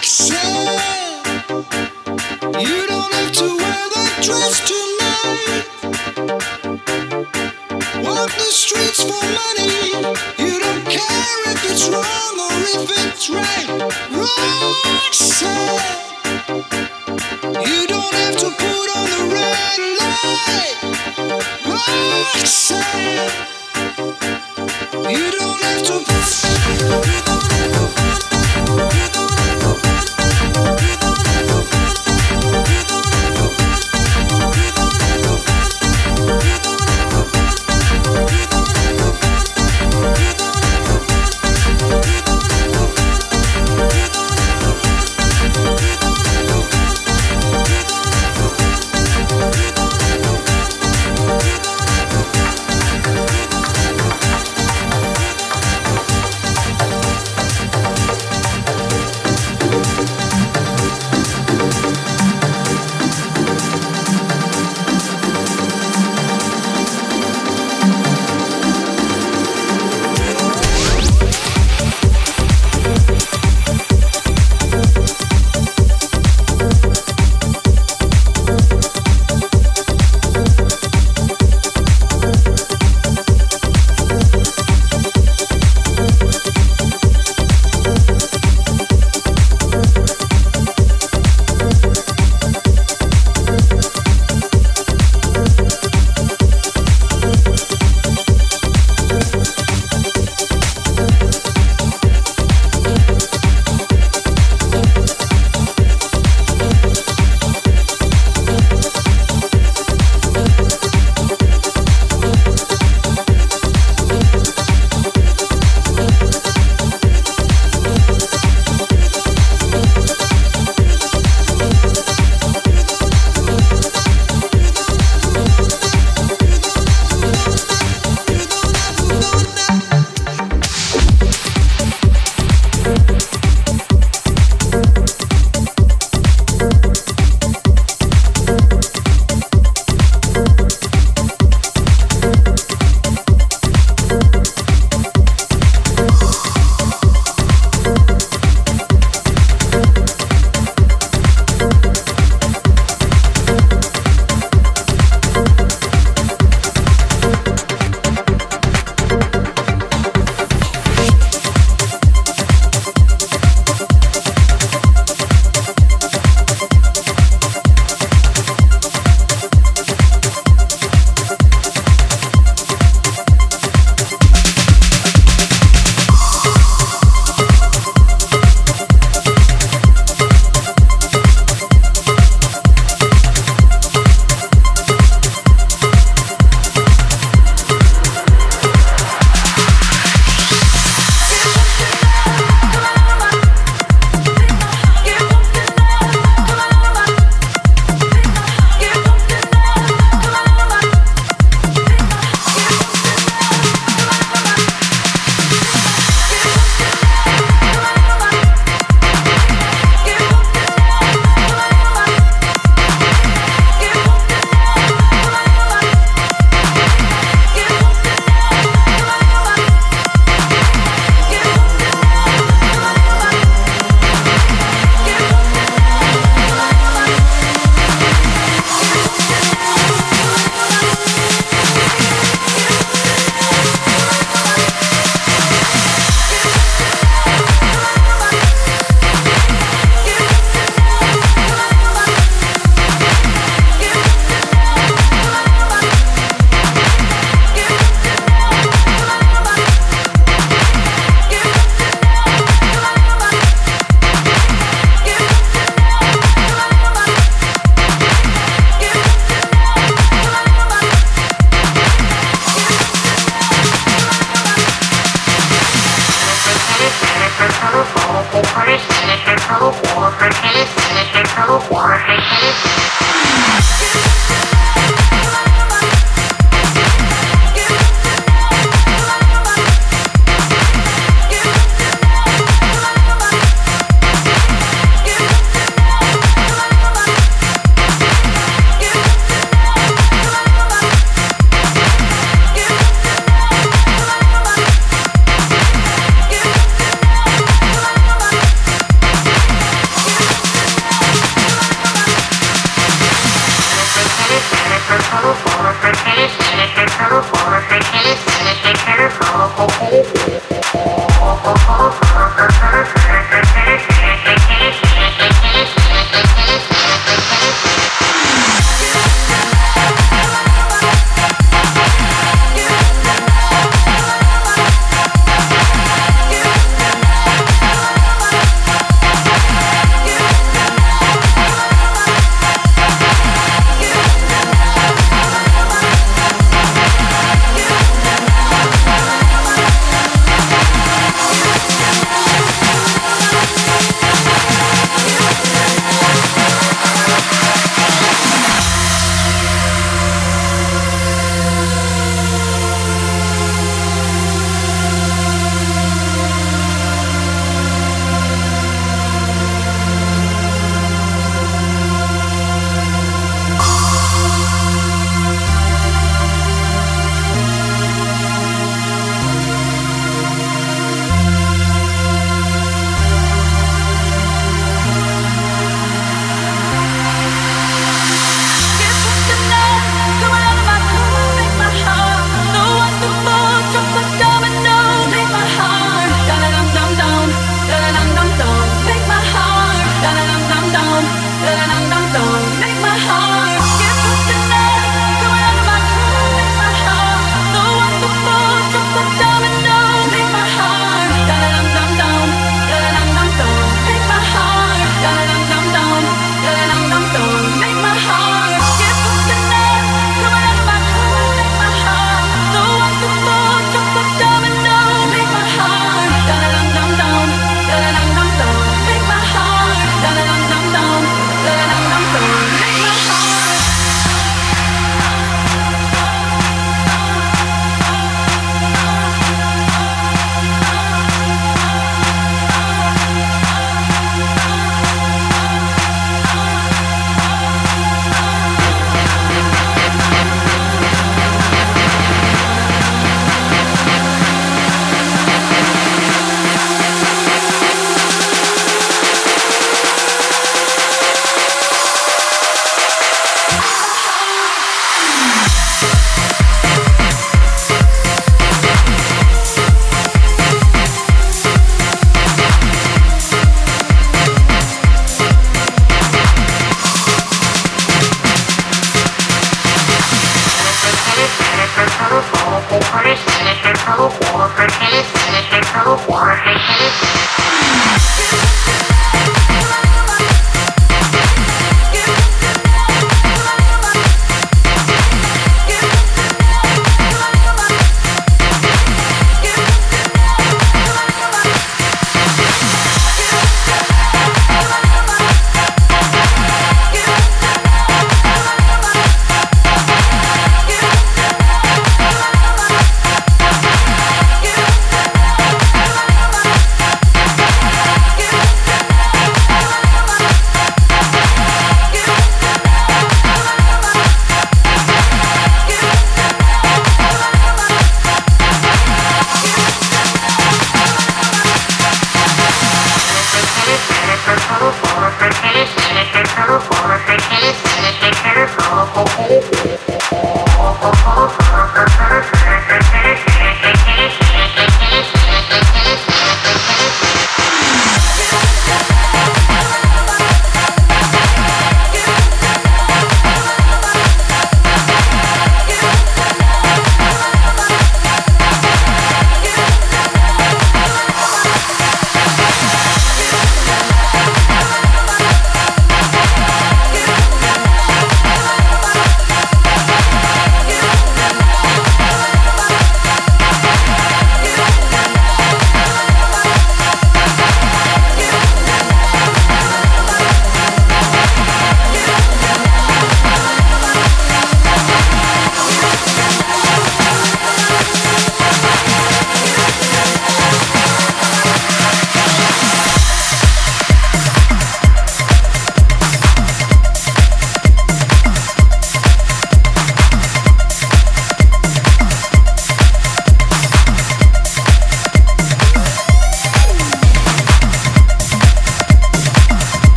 Roxanne,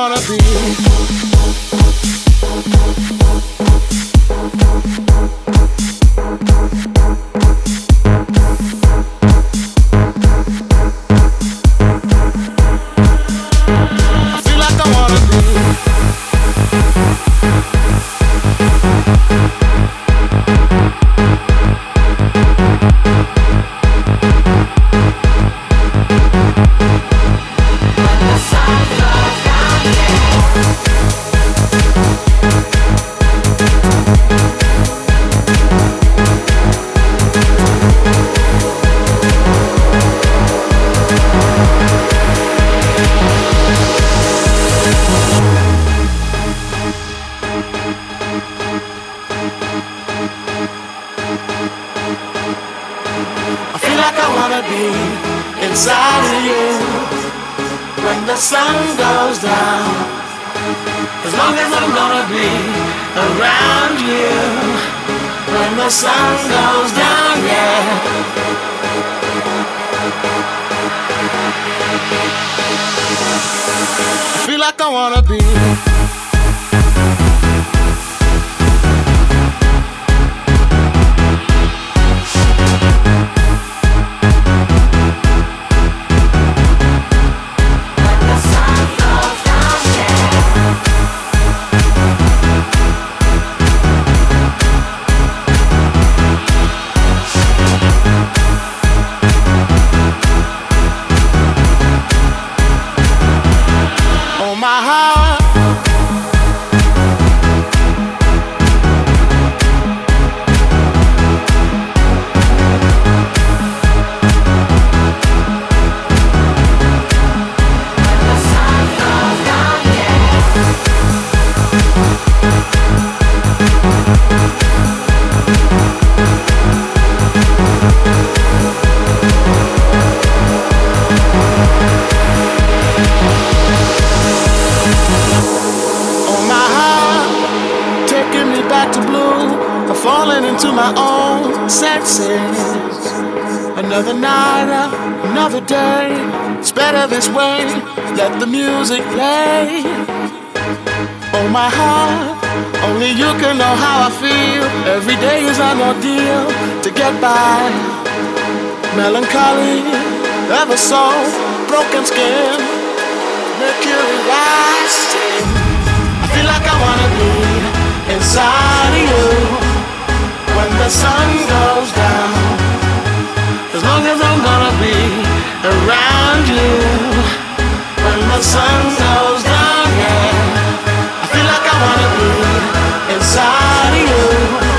wanna be. Melancholy, ever so broken skin, mercury rising. I feel like I wanna be inside of you when the sun goes down. As long as I'm gonna be around you the sun goes down, yeah. I feel like I wanna be inside of you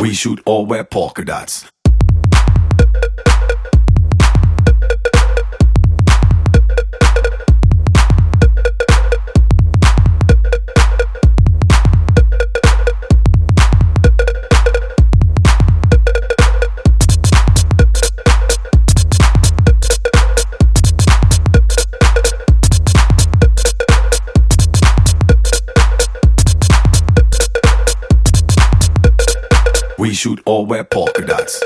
We should all wear polka dots. should all wear polka dots.